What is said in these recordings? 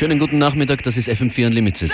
Schönen guten Nachmittag, das ist FM4 Unlimited.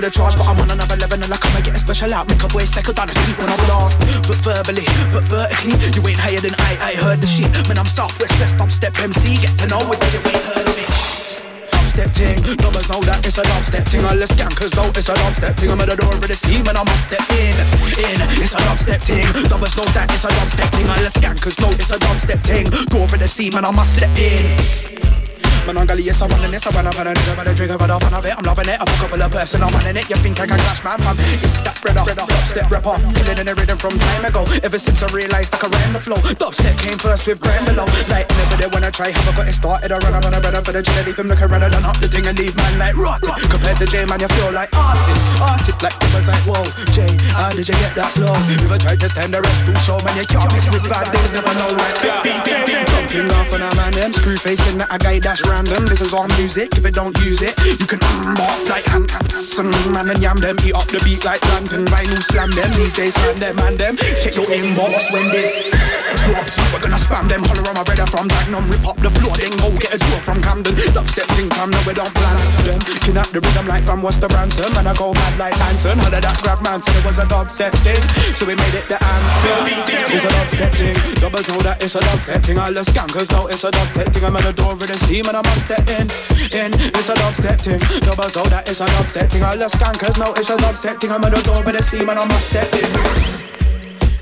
For the charge, but I'm on another level and I come and get a special out. Make a boy second down street when I blast. But verbally, but vertically, you ain't higher than I. I heard the shit. Man, I'm Southwest Best Step MC. Get to know it, you ain't heard of it. Step ting, numbers know that it's a dubstep ting. I let's cause know it's a dubstep ting. I'm at the door of the scene, man, I must step in, in. It's a dubstep ting. Numbers know that it's a dubstep ting. I let's cause know it's a dubstep ting. Door of the scene, man, I must step in. Man on gully, yes, I want this, I want to put a nigga, but a trigger, but I fun of it. I'm loving it. I'm a couple of person, I'm running it. You think I can clash, man, man? It's that spreader, dubstep rapper, killing in the rhythm from time ago. Ever since I realized I could run the flow, dubstep came first with grand below. Like never did when I try, have I got it started? I run, I run, I run for the chill, leave him looking rather than up the thing and leave man like rot. Compared to J, man, you feel like artist, artist. Like was like, whoa, Jay, how did you get that flow? If I tried to stand the rest, to show, man, you can't miss with bad, they never know like. Jumping off on a man, them screw facing that a guy dash random. This is our music. If it don't use it, you can mm, unbark like Hanson. Man and yam them. Eat up the beat like London. Vinyl slam them. DJs slam them and them. Check your inbox when this drops. We're gonna spam them. Holler on my brother from Dagenham. Rip up the floor. Then go get a draw from Camden. Dubstep thing come. No, we don't plan them. Kidnap the rhythm like from Wester Branson. Man, I go mad like Manson. Holler that grab man. So it was a dubstep thing. So we made it the anthem. It's a dubstep thing. Double know that it's a dubstep thing. All the skankers know it's a dubstep thing. I'm at the door of the scene and I must step in. In, it's a dubstep thing. Double know that it's a dubstep thing. All the skankers know it's a dubstep thing. I'm at the door of the scene and I must step in.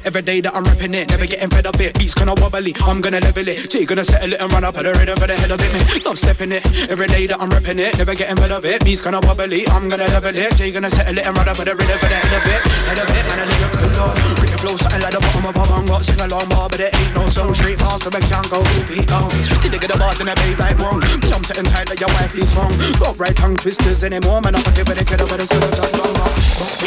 Every day that I'm rapping it, never getting fed up it. Beats kinda wobbly, I'm gonna level it. G gonna settle it and run up at the rhythm for the head of it. Not stepping it. Every day that I'm rapping it, never getting fed up it. Beats kinda wobbly, I'm gonna level it. G gonna settle it and run up at the rhythm for the head of it. Head of it, man, I lyrical lord. Bring the flow something like the bottom of a bong rock. Sing along bar, but it ain't no song. Straight past, so I can't go repeat on. Did they get the bars in a babe like wrong? Me, I'm sitting tight like your wife is wrong. Got right tongue twisters anymore, man. I forget where they get up, but it's still just long.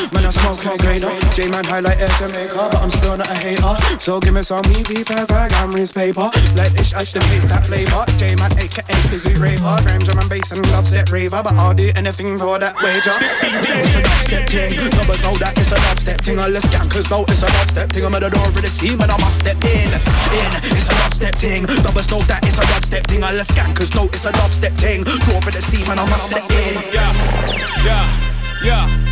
Man, I smoke my grader. J-Man highlight air Jamaica, but I'm still not a hater. So give me some meat beef and crack and paper. Let ish ice to taste that flavor. J-Man aka Busy Raver. Rhyme drum and bass and dubstep raver. But I'll do anything for that wager. It's a dubstep thing. Numbers know that it's a dubstep thing. All the skankers know it's a dubstep thing. I'm at the door of the scene and I must step in. In, it's a dubstep thing. Numbers know that it's a dubstep thing. All the skankers know it's a dubstep thing. Door of the scene and I must step in. Yeah, yeah, yeah.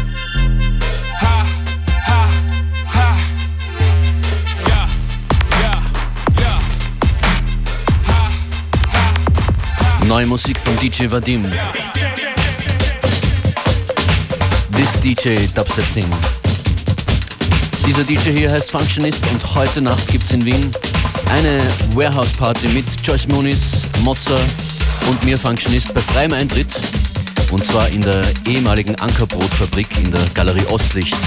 Neue Musik von DJ Vadim. This DJ Dubstep Thing. Dieser DJ hier heißt Functionist und heute Nacht gibt's in Wien eine Warehouse Party mit Joyce Muniz, Mozza und mir Functionist bei freiem Eintritt. Und zwar in der ehemaligen Ankerbrotfabrik in der Galerie Ostlicht.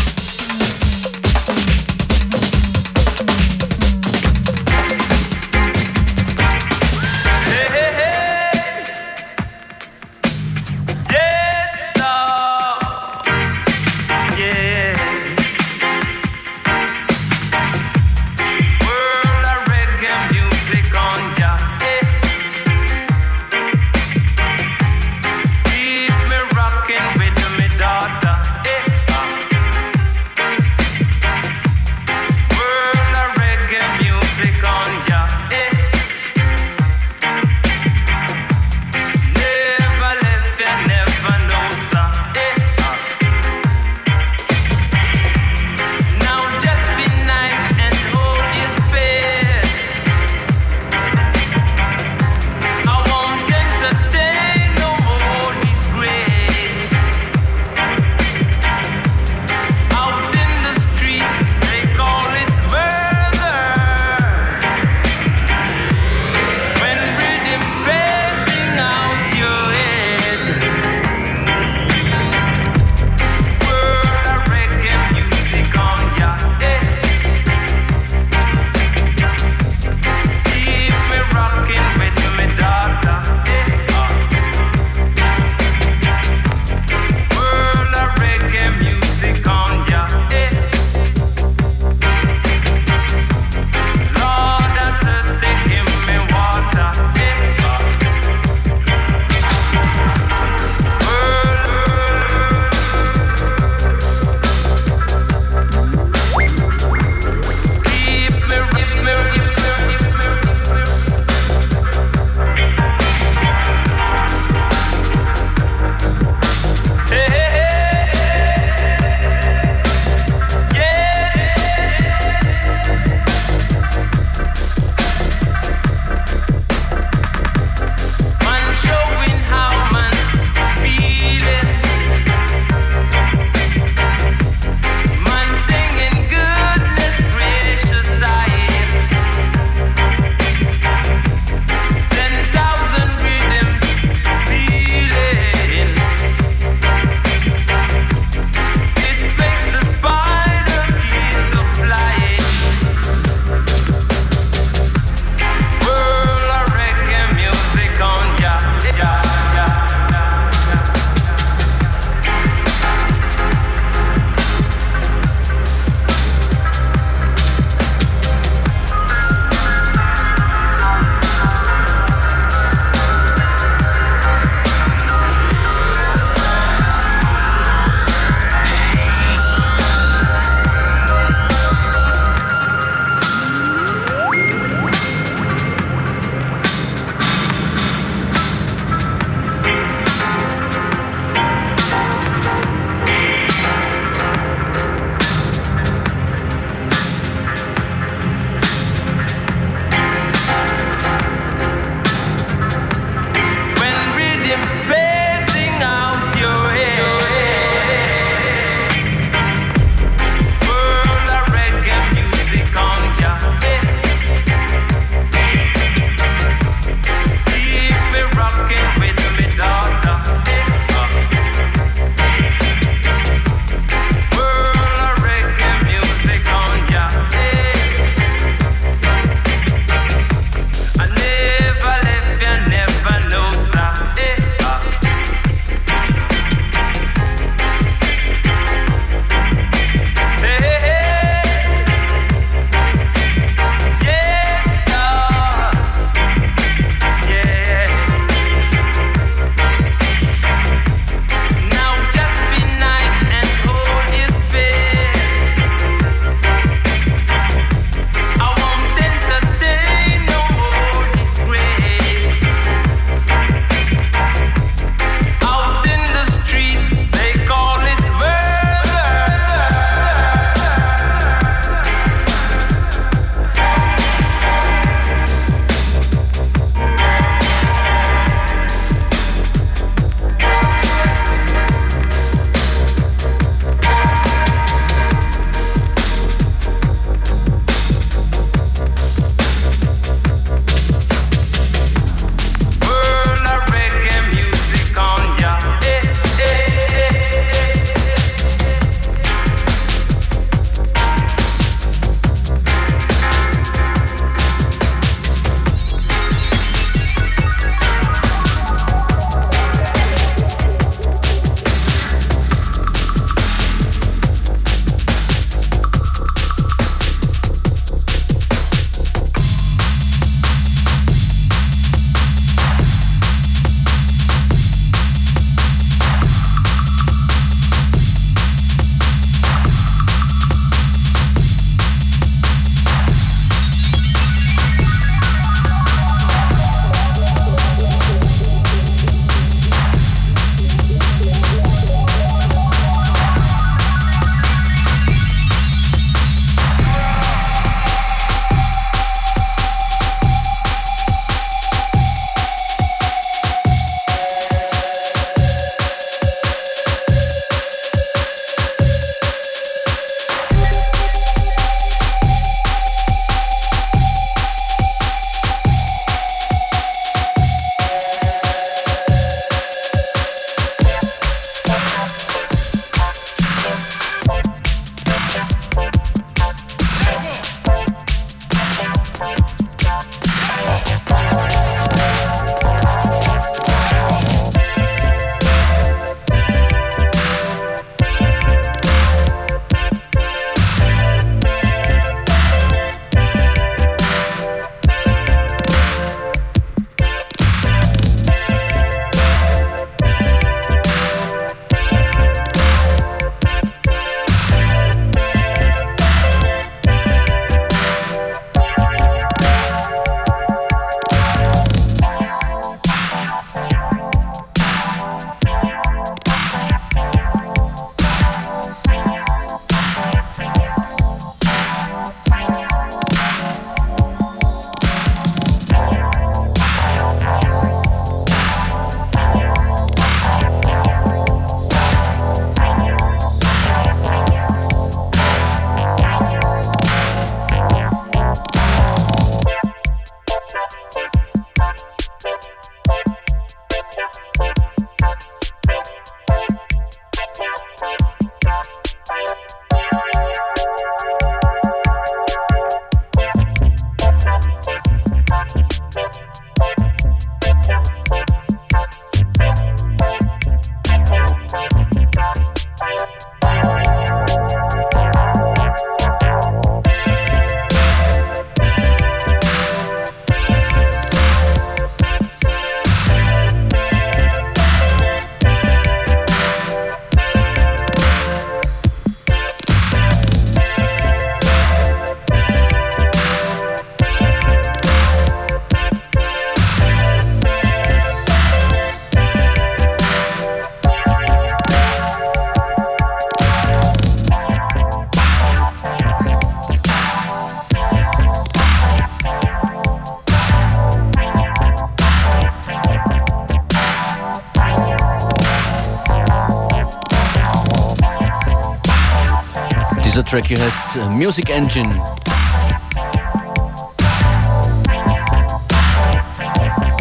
Track hier heißt äh, Music Engine.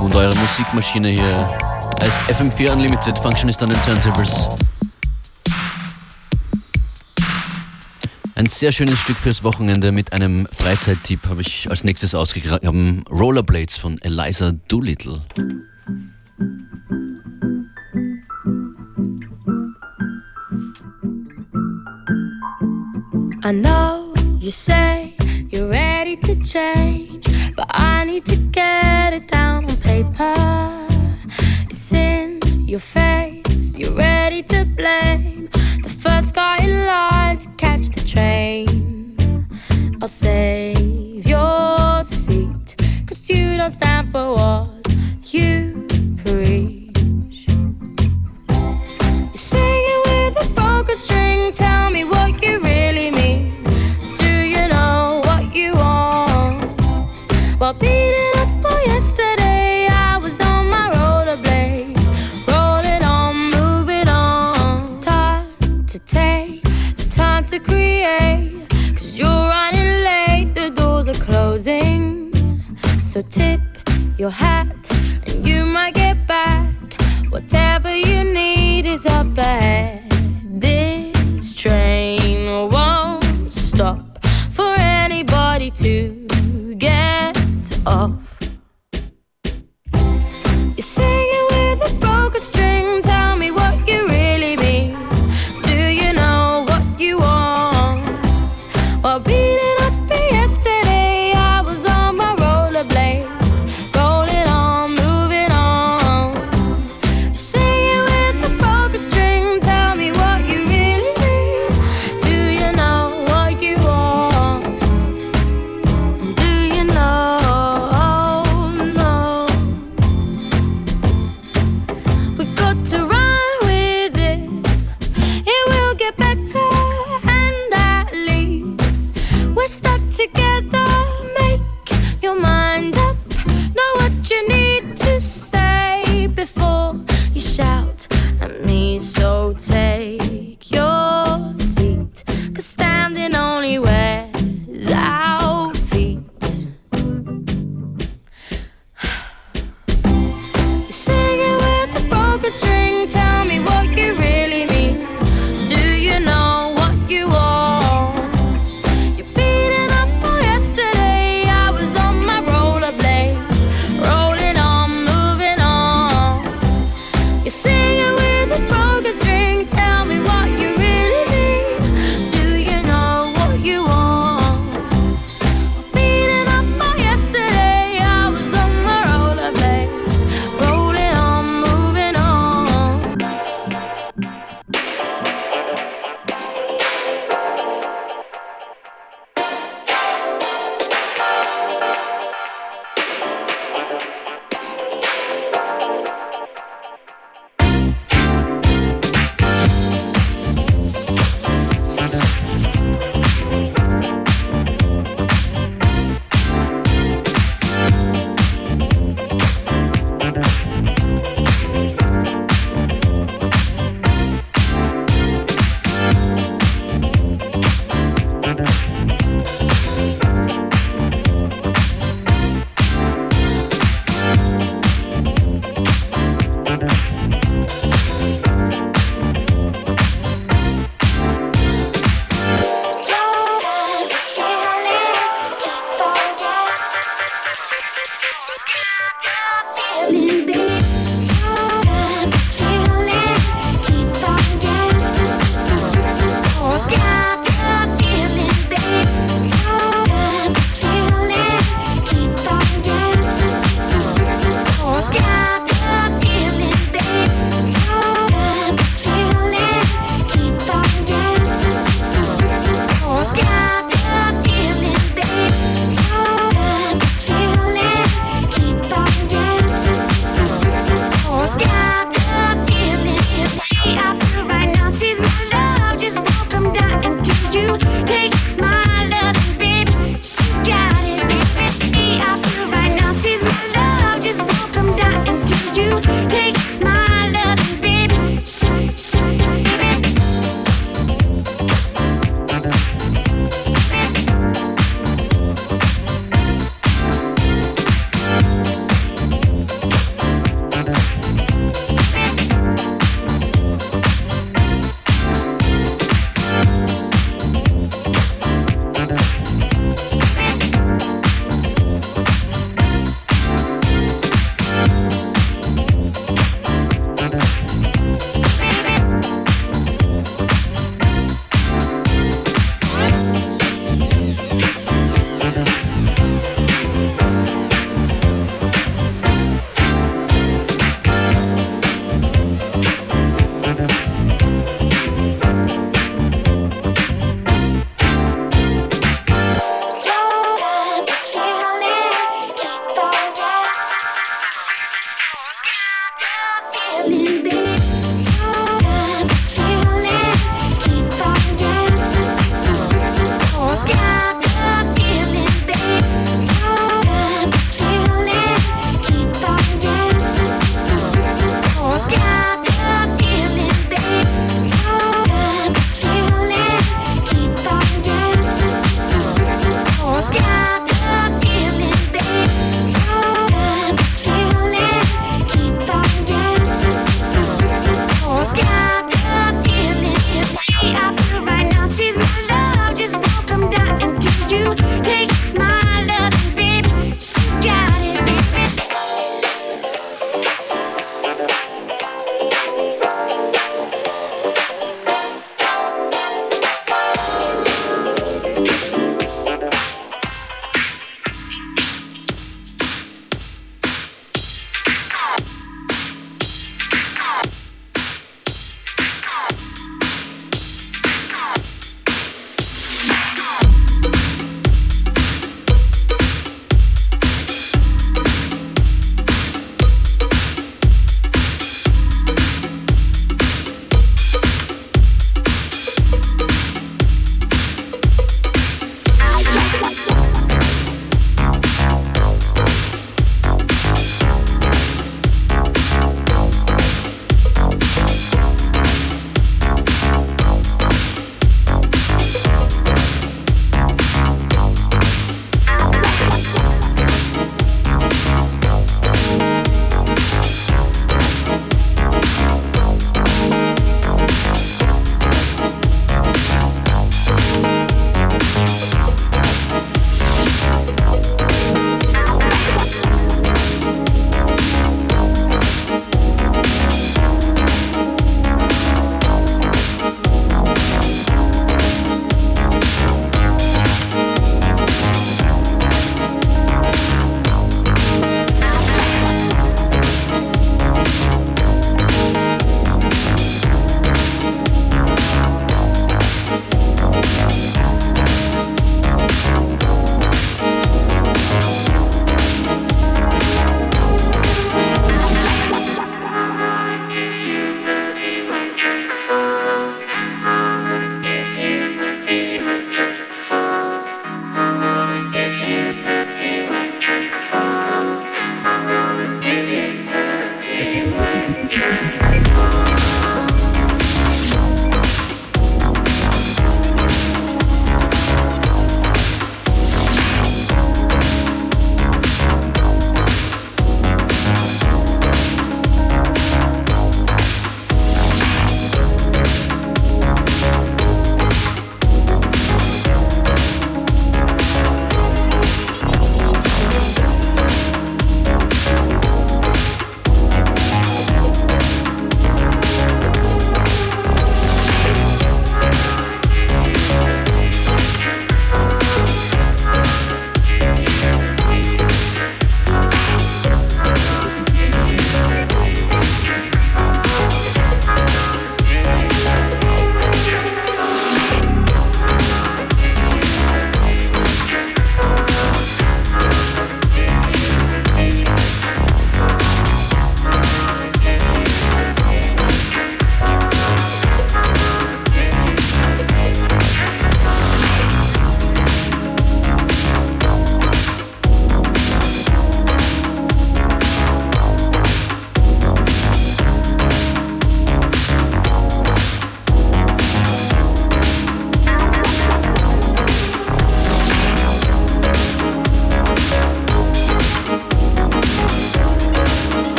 Und eure Musikmaschine hier heißt FM4 Unlimited, Functionist an den Turntables. Ein sehr schönes Stück fürs Wochenende mit einem Freizeittipp habe ich als nächstes ausgegraben. Rollerblades von Eliza Doolittle. I know you say you're ready to change, but I need to get it down on paper. It's in your face, you're ready to blame the first guy in line to catch the train. I'll save your seat, cause you don't stand for what you your hat, and you might get back. Whatever you need is up ahead. This train won't stop for anybody to get off.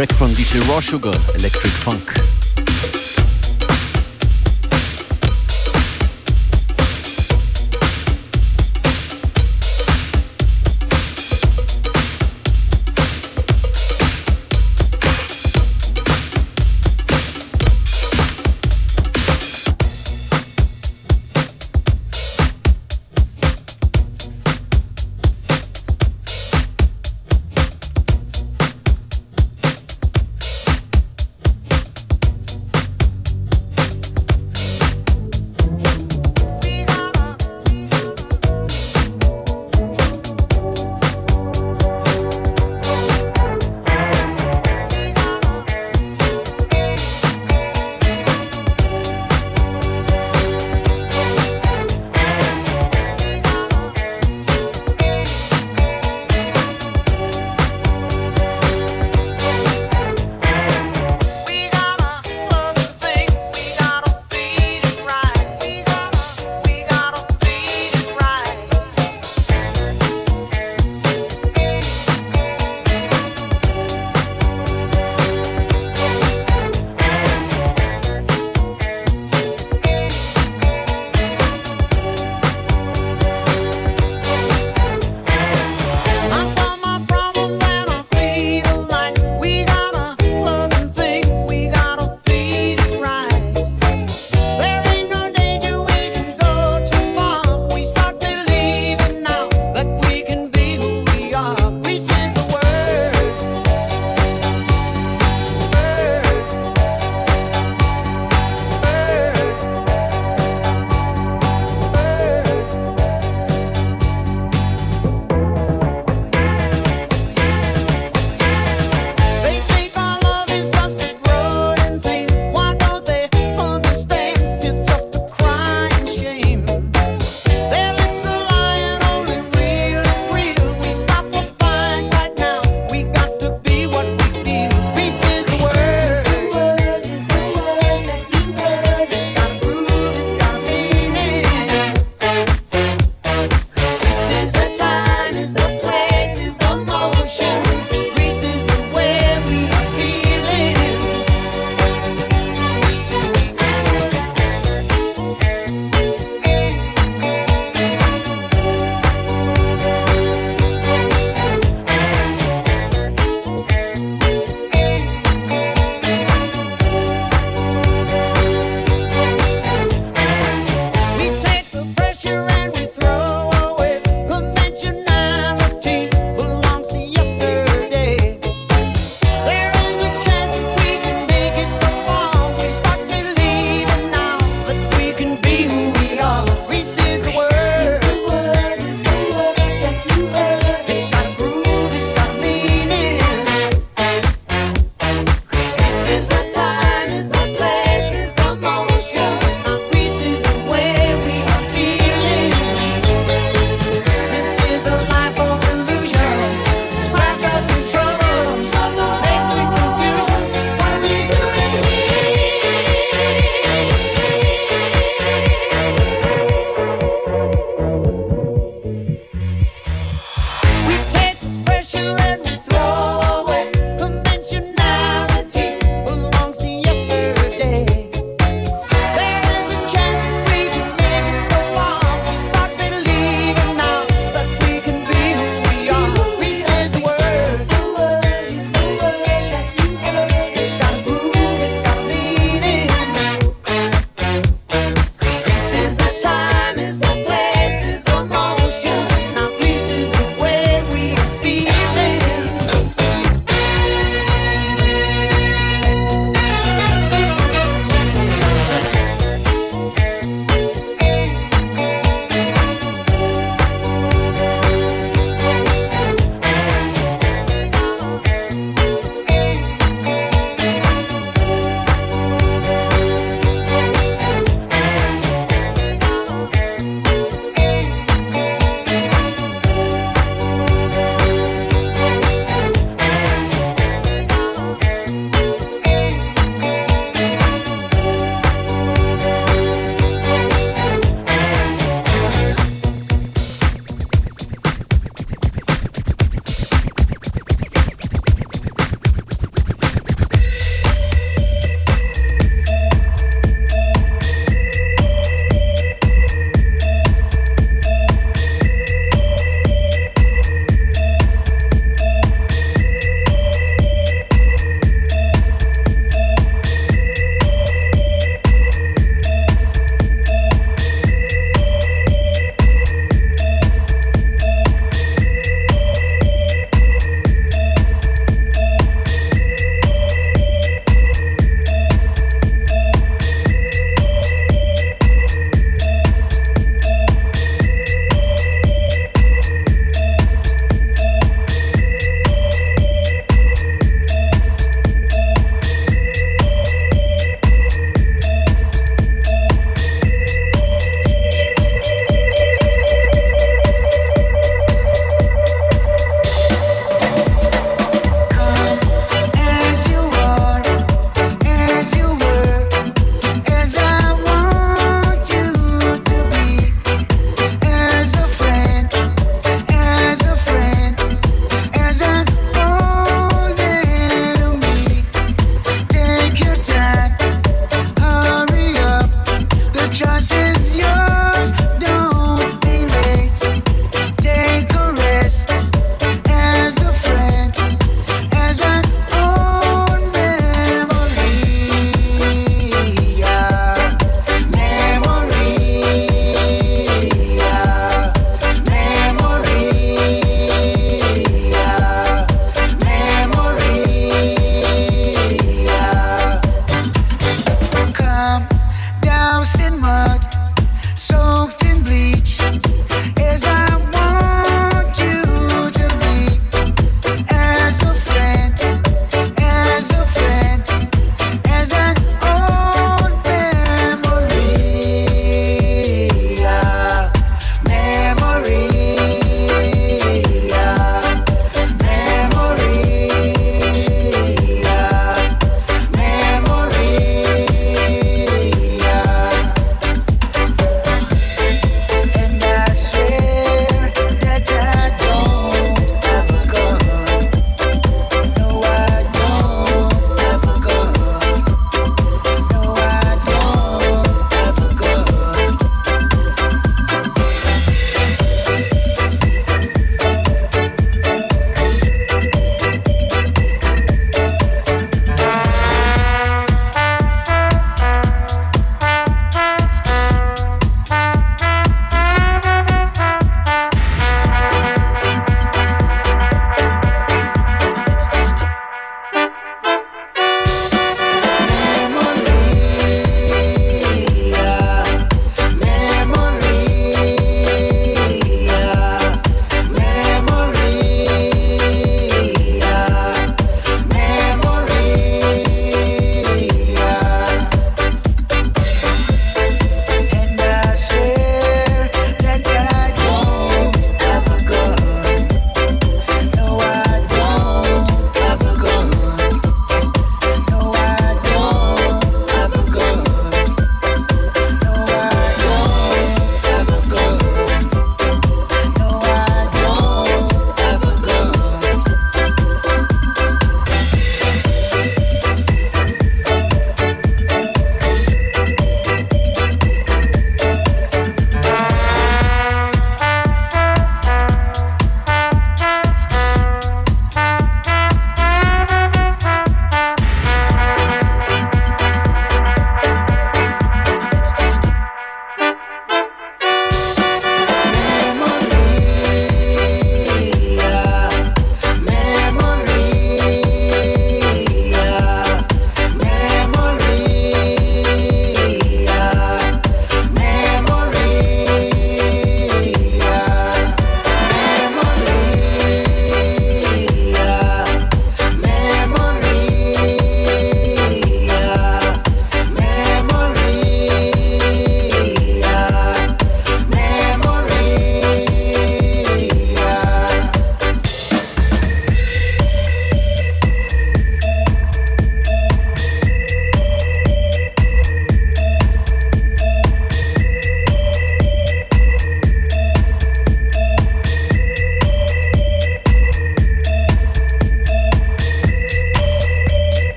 Track from DJ Raw Sugar, Electric Funk.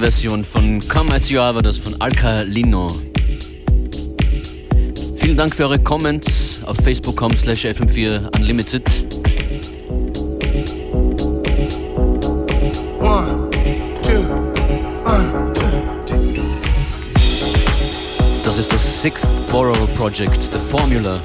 Version von Come As You Are, war das von Alcalino. Vielen Dank für eure Comments auf facebook.com slash fm4 unlimited. Das ist das Sixth Borough Project, The Formula.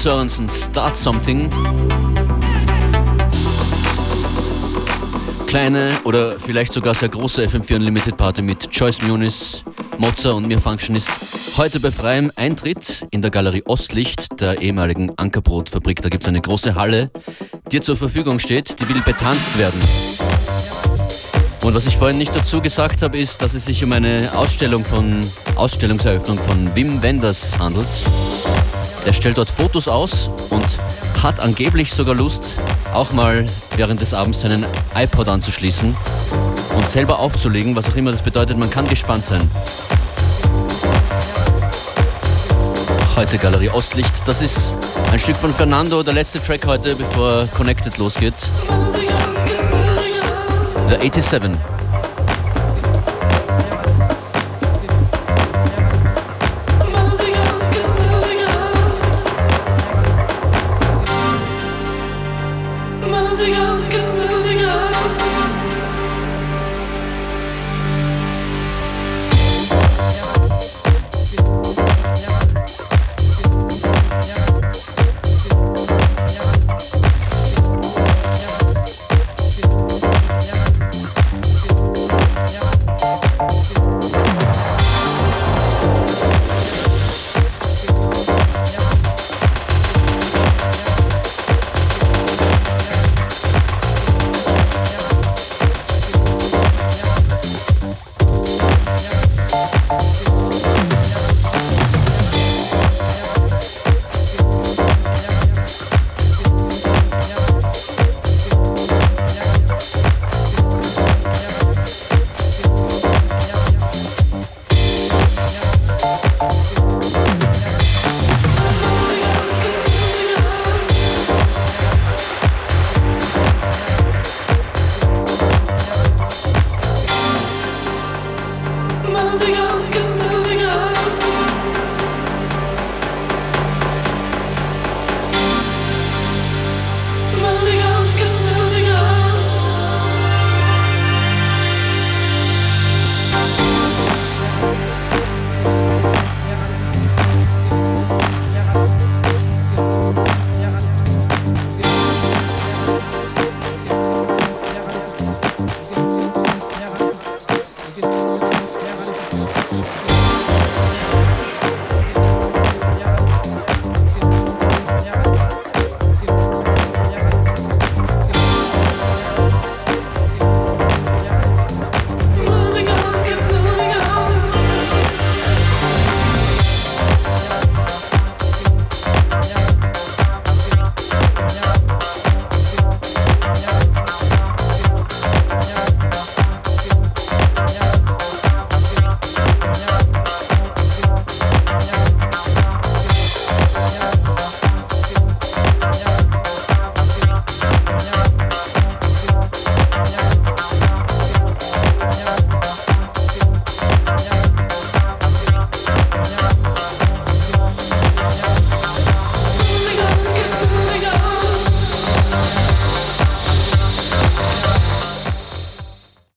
Sörensen, Start Something. Kleine oder vielleicht sogar sehr große FM4 Unlimited Party mit Joyce Muniz, Mozart und mir Functionist. Heute bei freiem Eintritt in der Galerie Ostlicht der ehemaligen Ankerbrotfabrik. Da gibt es eine große Halle, die zur Verfügung steht. Die will betanzt werden. Und was ich vorhin nicht dazu gesagt habe, ist, dass es sich um eine Ausstellung von Ausstellungseröffnung von Wim Wenders handelt. Der stellt dort Fotos aus und hat angeblich sogar Lust, auch mal während des Abends seinen iPod anzuschließen und selber aufzulegen, was auch immer das bedeutet. Man kann gespannt sein. Heute Galerie Ostlicht. Das ist ein Stück von Fernando, der letzte Track heute, bevor Connected losgeht. The 87.